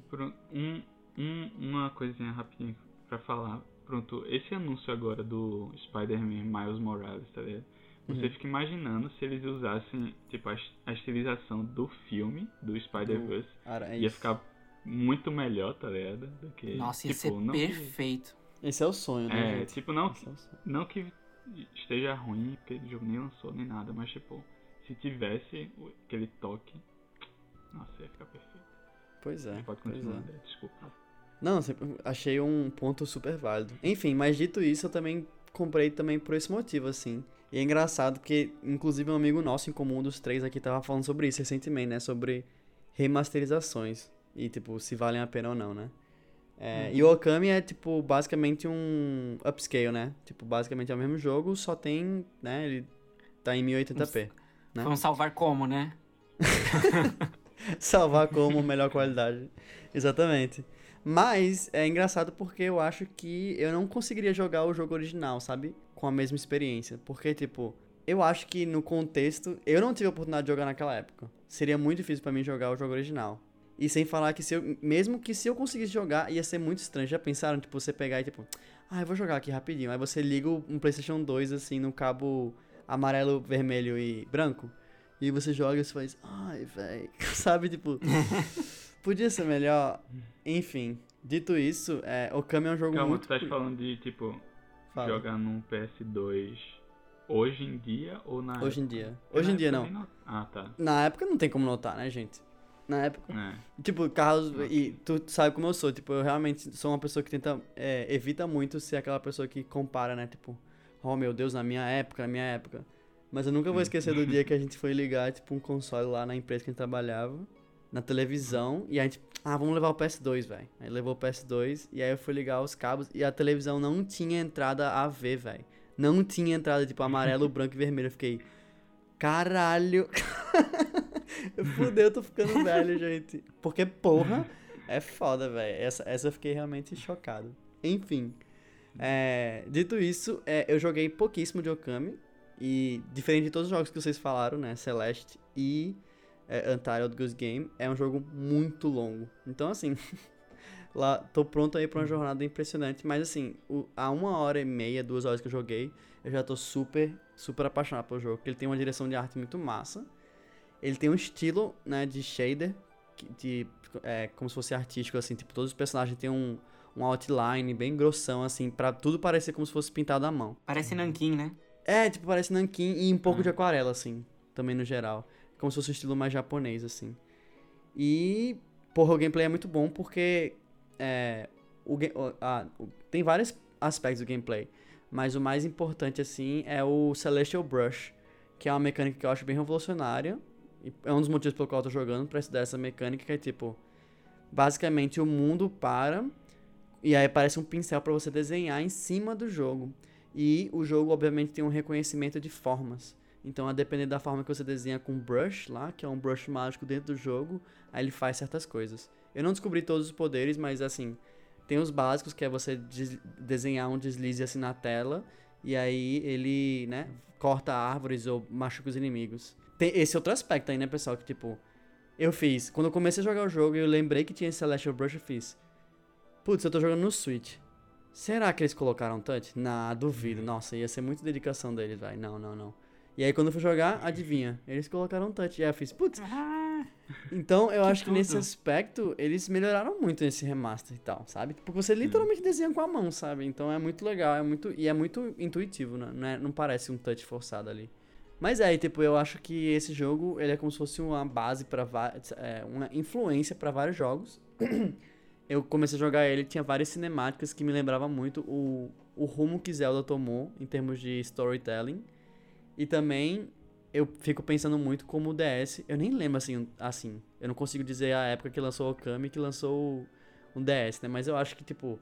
Um, um, uma coisinha rapidinho pra falar. Pronto, esse anúncio agora do Spider-Man Miles Morales, tá ligado? Você uhum. fica imaginando se eles usassem, tipo, a, a estilização do filme, do Spider-Verse. Ia ficar muito melhor, tá ligado? Do que, Nossa, ia tipo, ser não perfeito. Que... Esse é o sonho, né? É, gente? tipo, não, é não que esteja ruim, porque o jogo nem lançou nem nada, mas, tipo, se tivesse aquele toque, nossa, ia ficar perfeito. Pois é. pode continuar, é. desculpa. Não, achei um ponto super válido. Enfim, mas dito isso, eu também comprei também por esse motivo, assim. E é engraçado porque, inclusive, um amigo nosso em comum dos três aqui tava falando sobre isso recentemente, né? Sobre remasterizações. E, tipo, se valem a pena ou não, né? É, uhum. E o Okami é, tipo, basicamente um upscale, né? Tipo, basicamente é o mesmo jogo, só tem, né? Ele tá em 1080p. Né? Vamos salvar como, né? (laughs) salvar como melhor qualidade. Exatamente. Mas é engraçado porque eu acho que eu não conseguiria jogar o jogo original, sabe? Com a mesma experiência. Porque, tipo, eu acho que no contexto, eu não tive a oportunidade de jogar naquela época. Seria muito difícil para mim jogar o jogo original. E sem falar que se eu, mesmo que se eu conseguisse jogar, ia ser muito estranho. Já pensaram, tipo, você pegar e tipo, ah, eu vou jogar aqui rapidinho. Aí você liga um PlayStation 2 assim no cabo amarelo, vermelho e branco. E você joga e você faz, ai, velho. (laughs) Sabe, tipo. Podia ser melhor. Enfim, dito isso, é, Okami é um jogo Calma, muito... Calma, tu tá falando de, tipo, Fala. jogar num PS2 hoje em dia ou na Hoje época? em dia. Hoje em dia não. Ah, tá. Na época não tem como notar, né, gente? Na época. É. Tipo, Carlos, e tu sabe como eu sou, tipo, eu realmente sou uma pessoa que tenta, é, evita muito ser aquela pessoa que compara, né, tipo, oh meu Deus, na minha época, na minha época. Mas eu nunca vou esquecer do dia que a gente foi ligar, tipo, um console lá na empresa que a gente trabalhava na televisão e a gente, ah, vamos levar o PS2, velho. Aí levou o PS2 e aí eu fui ligar os cabos e a televisão não tinha entrada AV, velho. Não tinha entrada tipo amarelo, (laughs) branco e vermelho. Eu fiquei, caralho. (laughs) Fudeu, eu tô ficando (laughs) velho, gente. Porque, porra, é foda, velho. Essa, essa eu fiquei realmente chocado. Enfim. É, dito isso, é, eu joguei pouquíssimo de Okami. E diferente de todos os jogos que vocês falaram, né? Celeste e é, Untitled Goose Game, é um jogo muito longo. Então, assim, (laughs) lá tô pronto aí pra uma jornada impressionante. Mas, assim, o, há uma hora e meia, duas horas que eu joguei, eu já tô super, super apaixonado pelo jogo. Porque ele tem uma direção de arte muito massa. Ele tem um estilo, né, de shader, de, é, como se fosse artístico, assim. Tipo, todos os personagens têm um, um outline bem grossão, assim, para tudo parecer como se fosse pintado à mão. Parece nanquim, né? É, tipo, parece nanquim e um pouco de aquarela, assim, também no geral como se fosse um estilo mais japonês, assim. E, porra, o gameplay é muito bom porque é, o, a, o, tem vários aspectos do gameplay, mas o mais importante, assim, é o Celestial Brush, que é uma mecânica que eu acho bem revolucionária. É um dos motivos pelo qual eu tô jogando, pra estudar essa mecânica, que é tipo... Basicamente, o mundo para e aí aparece um pincel para você desenhar em cima do jogo. E o jogo, obviamente, tem um reconhecimento de formas. Então, a depender da forma que você desenha com brush lá, que é um brush mágico dentro do jogo, aí ele faz certas coisas. Eu não descobri todos os poderes, mas assim, tem os básicos, que é você desenhar um deslize assim na tela, e aí ele, né, corta árvores ou machuca os inimigos. Tem esse outro aspecto aí, né, pessoal, que tipo, eu fiz, quando eu comecei a jogar o jogo, eu lembrei que tinha esse Celestial Brush, eu fiz, putz, eu tô jogando no Switch. Será que eles colocaram touch? Nah, duvido. Nossa, ia ser muita dedicação deles, vai. Não, não, não. E aí quando eu fui jogar, adivinha? Eles colocaram touch. E aí eu fiz, putz. Ah, Então eu Que acho que nesse aspecto eles melhoraram muito nesse remaster e tal, sabe? Porque você literalmente desenha com a mão, sabe? Então é muito legal, é muito e é muito intuitivo, né? Não, é- não parece um touch forçado ali. Mas é, e, tipo, eu acho que esse jogo, ele é como se fosse uma base para é, uma influência pra vários jogos. (clears throat) eu comecei a jogar ele, tinha várias cinemáticas que me lembravam muito o, o rumo que Zelda tomou em termos de storytelling. E também eu fico pensando muito como o DS. Eu nem lembro assim, assim. Eu não consigo dizer a época que lançou o Okami e que lançou o, o DS, né? Mas eu acho que, tipo,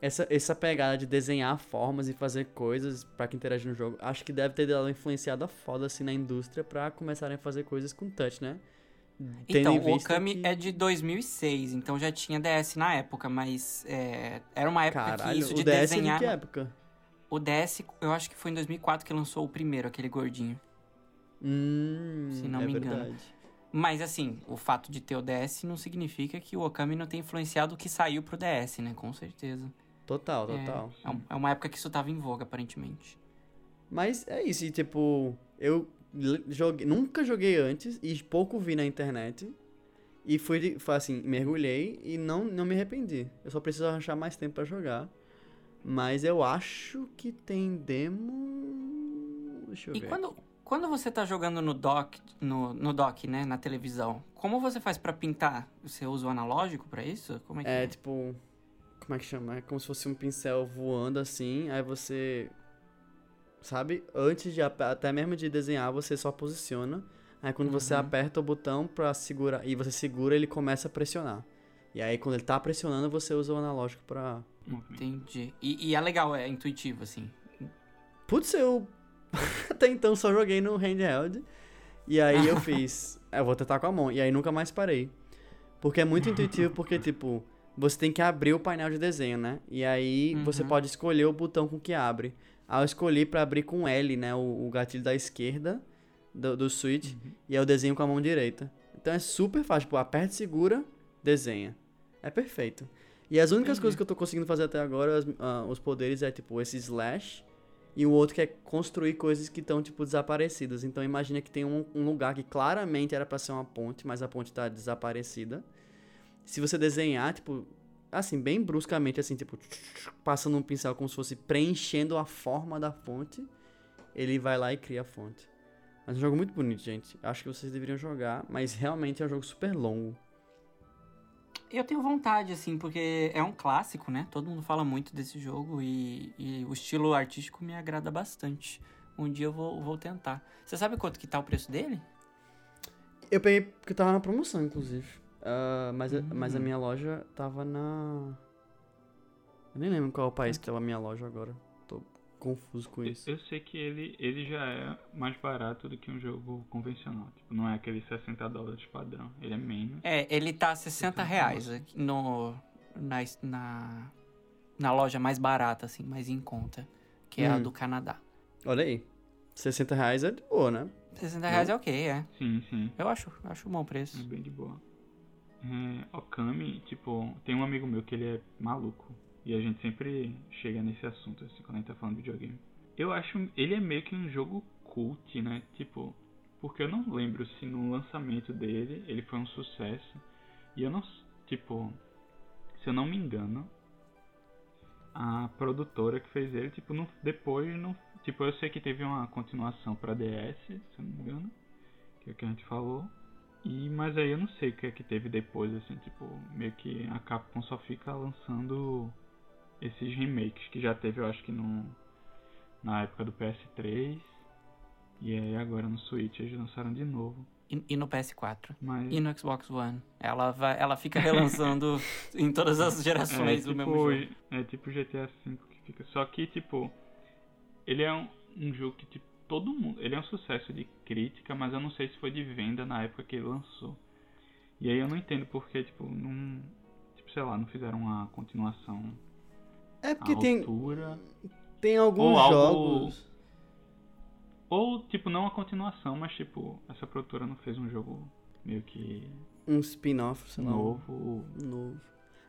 essa, essa pegada de desenhar formas e fazer coisas pra quem interage no jogo, acho que deve ter dado uma influenciada foda assim na indústria pra começarem a fazer coisas com touch, né? Tendo Então, o Okami que- é de 2006, então já tinha DS na época, mas é, era uma época que Caralho, isso de o DS é de desenhar. que época? O DS, eu acho que foi em 2004 que lançou o primeiro, aquele gordinho. Hum, Se não é me engano. verdade. Mas assim, o fato de ter o DS não significa que o Okami não tenha influenciado o que saiu pro DS, né? Com certeza. Total, total. É, é uma época que isso tava em voga, aparentemente. Mas é isso, e tipo, eu joguei, nunca joguei antes e pouco vi na internet. E fui, assim, mergulhei e não, não me arrependi. Eu só preciso arranjar mais tempo pra jogar. Mas eu acho que tem demo. Deixa eu E ver. quando, aqui. quando você tá jogando no dock, no, no dock, né, na televisão, como você faz pra pintar? Você usa o analógico pra isso? Como é que É é? tipo. Como é que chama? É como se fosse um pincel voando assim. Aí você. Sabe? Antes de até mesmo de desenhar, você só posiciona. Aí quando você Uhum. aperta o botão pra segurar. E você segura, ele começa a pressionar. E aí quando ele tá pressionando, você usa o analógico pra. Entendi. E, e é legal, é intuitivo, assim. Putz, eu. (laughs) até então só joguei no handheld. E aí eu (laughs) fiz. "É, Eu vou tentar com a mão. E aí nunca mais parei. Porque é muito intuitivo, porque, tipo, você tem que abrir o painel de desenho, né? E aí você Uhum. pode escolher o botão com que abre. Aí eu escolhi pra abrir com L, né? O, o gatilho da esquerda do, do Switch. E aí eu desenho com a mão direita. Então é super fácil. Tipo, aperta e segura, desenha. É perfeito. E as únicas coisas que eu tô conseguindo fazer até agora, as- ah, os poderes, é tipo esse slash. E o outro que é construir coisas que estão, tipo, desaparecidas. Então imagina que tem um, um lugar que claramente era pra ser uma ponte, mas a ponte tá desaparecida. Se você desenhar, tipo, assim, bem bruscamente, assim, tipo, passando um pincel como se fosse preenchendo a forma da fonte, ele vai lá e cria a fonte. Mas é um jogo muito bonito, gente. Acho que vocês deveriam jogar, mas realmente é um jogo super longo. Eu tenho vontade, assim, porque é um clássico, né? Todo mundo fala muito desse jogo e, e o estilo artístico me agrada bastante. Um dia eu vou, vou tentar. Você sabe quanto que tá o preço dele? Eu peguei porque tava na promoção, inclusive. Ah, mas, a- Hum. mas a minha loja tava na. Eu nem lembro qual é o país que tava a minha loja agora. Confuso com isso. Eu sei que ele, ele já é mais barato do que um jogo convencional. Tipo, não é aquele 60 dólares padrão. Ele é menos. É, ele tá 60 reais aqui no, na, na, na loja mais barata, assim, mais em conta. Que é a Hum. do Canadá. Olha aí. 60 reais é de boa, né? 60 reais é ok, é. Sim, sim. Eu acho, acho um bom É preço. bem de boa. É, Okami, tipo, tem um amigo meu que ele é maluco. E a gente sempre chega nesse assunto, assim, quando a gente tá falando de videogame. Eu acho. Ele é meio que um jogo cult, né? Tipo. Porque eu não lembro se no lançamento dele ele foi um sucesso. E eu não. Tipo. Se eu não me engano. A produtora que fez ele, tipo, não, depois não. Tipo, eu sei que teve uma continuação pra DS, se eu não me engano. Que é o que a gente falou. E, mas aí eu não sei o que é que teve depois, assim, tipo, meio que a Capcom só fica lançando esses remakes que já teve, eu acho que no na época do PS3 e aí agora no Switch eles lançaram de novo. E, e no PS4. Mas E no Xbox One. Ela, vai, ela fica relançando (laughs) em todas as é gerações tipo, do mesmo jogo. é tipo GTA V que fica. Só que tipo, ele é um, um jogo que tipo todo mundo, ele é um sucesso de crítica, mas eu não sei se foi de venda na época que ele lançou. E aí eu não entendo porque tipo não, tipo sei lá, não fizeram uma continuação É porque tem, altura. tem alguns Ou algo- jogos. Ou, tipo, não a continuação, mas, tipo, essa produtora não fez um jogo meio que Um spin-off, sei lá. novo. novo.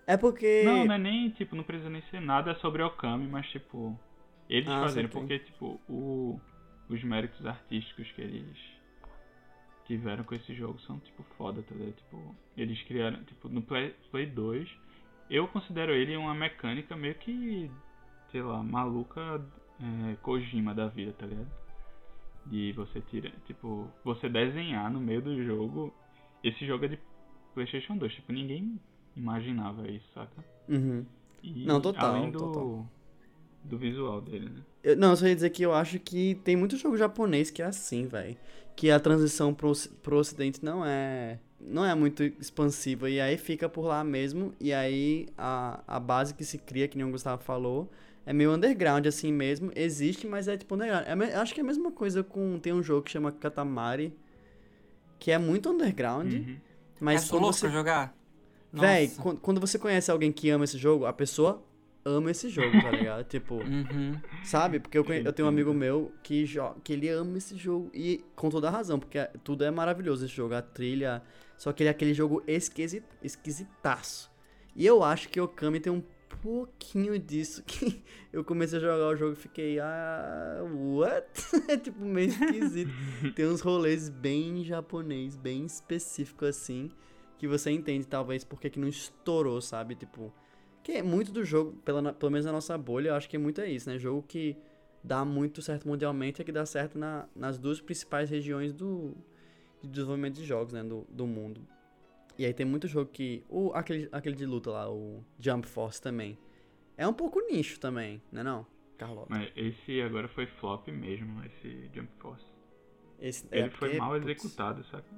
É porque. Não, não é nem, tipo, não precisa nem ser nada sobre Okami, mas, tipo, eles Ah, fazerem, porque, tipo, o, os méritos artísticos que eles tiveram com esse jogo são, tipo, foda, tá ligado? Tipo, eles criaram, tipo, no Play, Play 2, eu considero ele uma mecânica meio que, sei lá, maluca é, Kojima da vida, tá ligado? De você tirar, tipo, você desenhar no meio do jogo. Esse jogo é de PlayStation 2, tipo, ninguém imaginava isso, saca? Uhum. E Não, total, Além do, total. Do visual dele, né? Eu- não, eu só ia dizer que eu acho que tem muito jogo japonês que é assim, velho. Que a transição pro, pro ocidente não é não é muito expansiva. E aí fica por lá mesmo. E aí a, a base que se cria, que nem o Gustavo falou, é meio underground assim mesmo. Existe, mas é tipo underground. É, acho que é a mesma coisa com. Tem um jogo que chama Katamari. Que é muito underground. Uhum. Mas é quando louco você pra jogar? Véi, quando, quando você conhece alguém que ama esse jogo, a pessoa ama esse jogo, tá ligado? (laughs) tipo, Uhum. sabe? Porque eu, eu tenho um amigo Entendo. meu que, que ele ama esse jogo e com toda a razão, porque é- tudo é maravilhoso esse jogo, a trilha. Só que ele é aquele jogo esquisi, esquisitaço. E eu acho que o Okami tem um pouquinho disso que (laughs) eu comecei a jogar o jogo e fiquei, ah, what? é (laughs) tipo meio esquisito. tem uns rolês bem japonês, bem específico assim, que você entende talvez porque que não estourou, sabe? Tipo, que é muito do jogo, pela, pelo menos na nossa bolha, eu acho que muito é isso, né? Jogo que dá muito certo mundialmente é que dá certo na, nas duas principais regiões do de desenvolvimento de jogos, né? Do, do mundo. E aí tem muito jogo que. O, aquele, aquele de luta lá, o Jump Force também. É um pouco nicho também, né não, Carlota? Mas esse agora foi flop mesmo, esse Jump Force. Esse, é Ele foi porque, mal putz, executado, saca?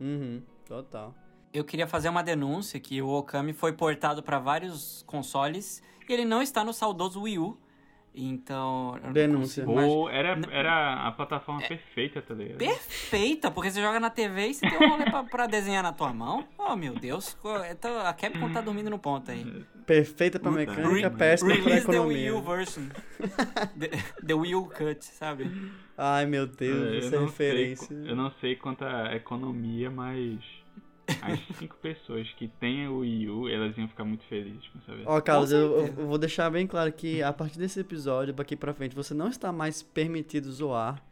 Uhum, total. Eu queria fazer uma denúncia que o Okami foi portado pra vários consoles e ele não está no saudoso Wii U. Então. eu não Denúncia. Ou era, era a plataforma perfeita, tá ligado? Perfeita, porque você joga na TV e você tem um rolê pra, pra desenhar na tua mão. Oh, meu Deus. Então, a Capcom tá dormindo no ponto aí. Perfeita pra mecânica, re- péssima pra Release the economia. Wii U version. (laughs) the, the Wii U cut, sabe? Ai meu Deus, É, essa não referência. sei, eu não sei quanto a economia, mas as cinco pessoas que têm o Wii U, elas iam ficar muito felizes com essa versão. Ó, Carlos, eu, eu vou deixar bem claro que a partir desse episódio, daqui pra frente, você não está mais permitido zoar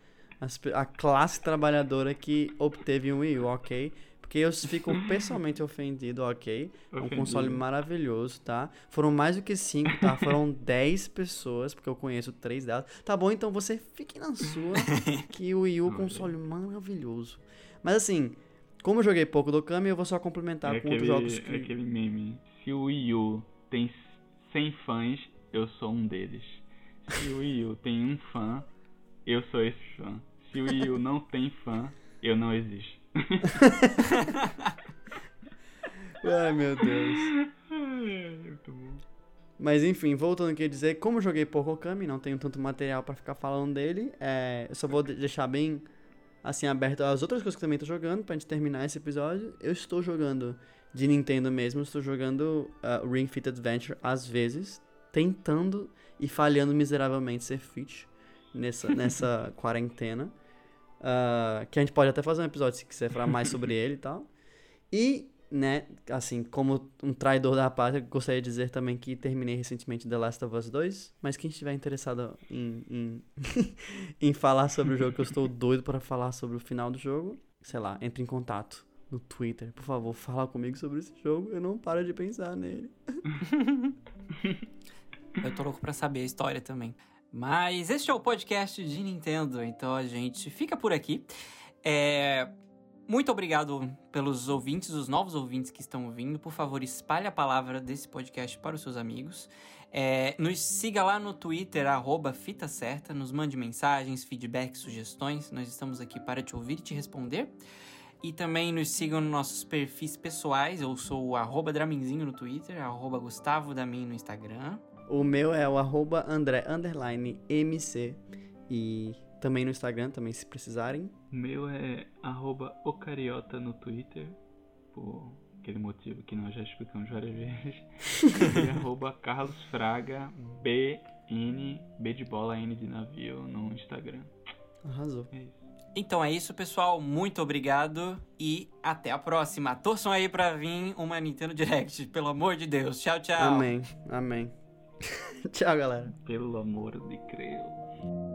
as a classe trabalhadora que obteve um Wii U, ok? Porque eu fico (laughs) pessoalmente ofendido, ok? É um Ofendido. console maravilhoso, tá? Foram mais do que cinco, tá? Foram (laughs) 10 pessoas, porque eu conheço três delas. Tá bom, então você fique na sua, (laughs) que o Wii U é um console maravilhoso. Mas assim, como eu joguei pouco do Kami, eu vou só complementar é com aquele, outros jogos que... é aquele meme. Se o Wii U tem 100 fãs, eu sou um deles. Se o Wii U tem um fã, eu sou esse fã. Se o Wii U não tem fã, eu não existo. (laughs) Ai, meu Deus. Muito bom. Mas enfim, voltando aqui a dizer, como eu joguei pouco Okami, não tenho tanto material pra ficar falando dele, é, eu só vou de- deixar bem assim aberto as outras coisas que também tô jogando pra gente terminar esse episódio. Eu estou jogando de Nintendo mesmo, estou jogando uh, Ring Fit Adventure às vezes, tentando e falhando miseravelmente ser fit nessa, (laughs) nessa quarentena. Ah, que a gente pode até fazer um episódio se quiser falar mais sobre (laughs) ele e tal. E, né, assim, como um traidor da pátria, gostaria de dizer também que terminei recentemente The Last of Us 2. Mas quem estiver interessado em, em, (laughs) em falar sobre o jogo, que eu estou doido para falar sobre o final do jogo, sei lá, entre em contato no Twitter. Por favor, fala comigo sobre esse jogo. Eu não paro de pensar nele. (laughs) Eu tô louco pra saber a história também. Mas este é o podcast de Nintendo, então a gente fica por aqui. É, Muito obrigado pelos ouvintes, os novos ouvintes que estão vindo. Por favor, espalhe a palavra desse podcast para os seus amigos. É, nos siga lá no Twitter, arroba Fita Certa. Nos mande mensagens, feedbacks, sugestões. Nós estamos aqui para te ouvir e te responder. E também nos sigam nos nossos perfis pessoais. Eu sou o arroba Draminzinho no Twitter, arroba Gustavo Damin no Instagram. O meu é o arroba André underline MC. E também no Instagram, também se precisarem. O meu é arroba ocariota no Twitter, por aquele motivo que nós já explicamos várias (laughs) vezes. e arroba Carlos Fraga BN, B de bola, N de navio no Instagram. Arrasou. É isso. Então é isso, pessoal. Muito obrigado e até a próxima. Torçam aí pra vir uma Nintendo Direct, pelo amor de Deus. Tchau, tchau. Amém, amém. (laughs) tchau, galera. Pelo amor de Deus.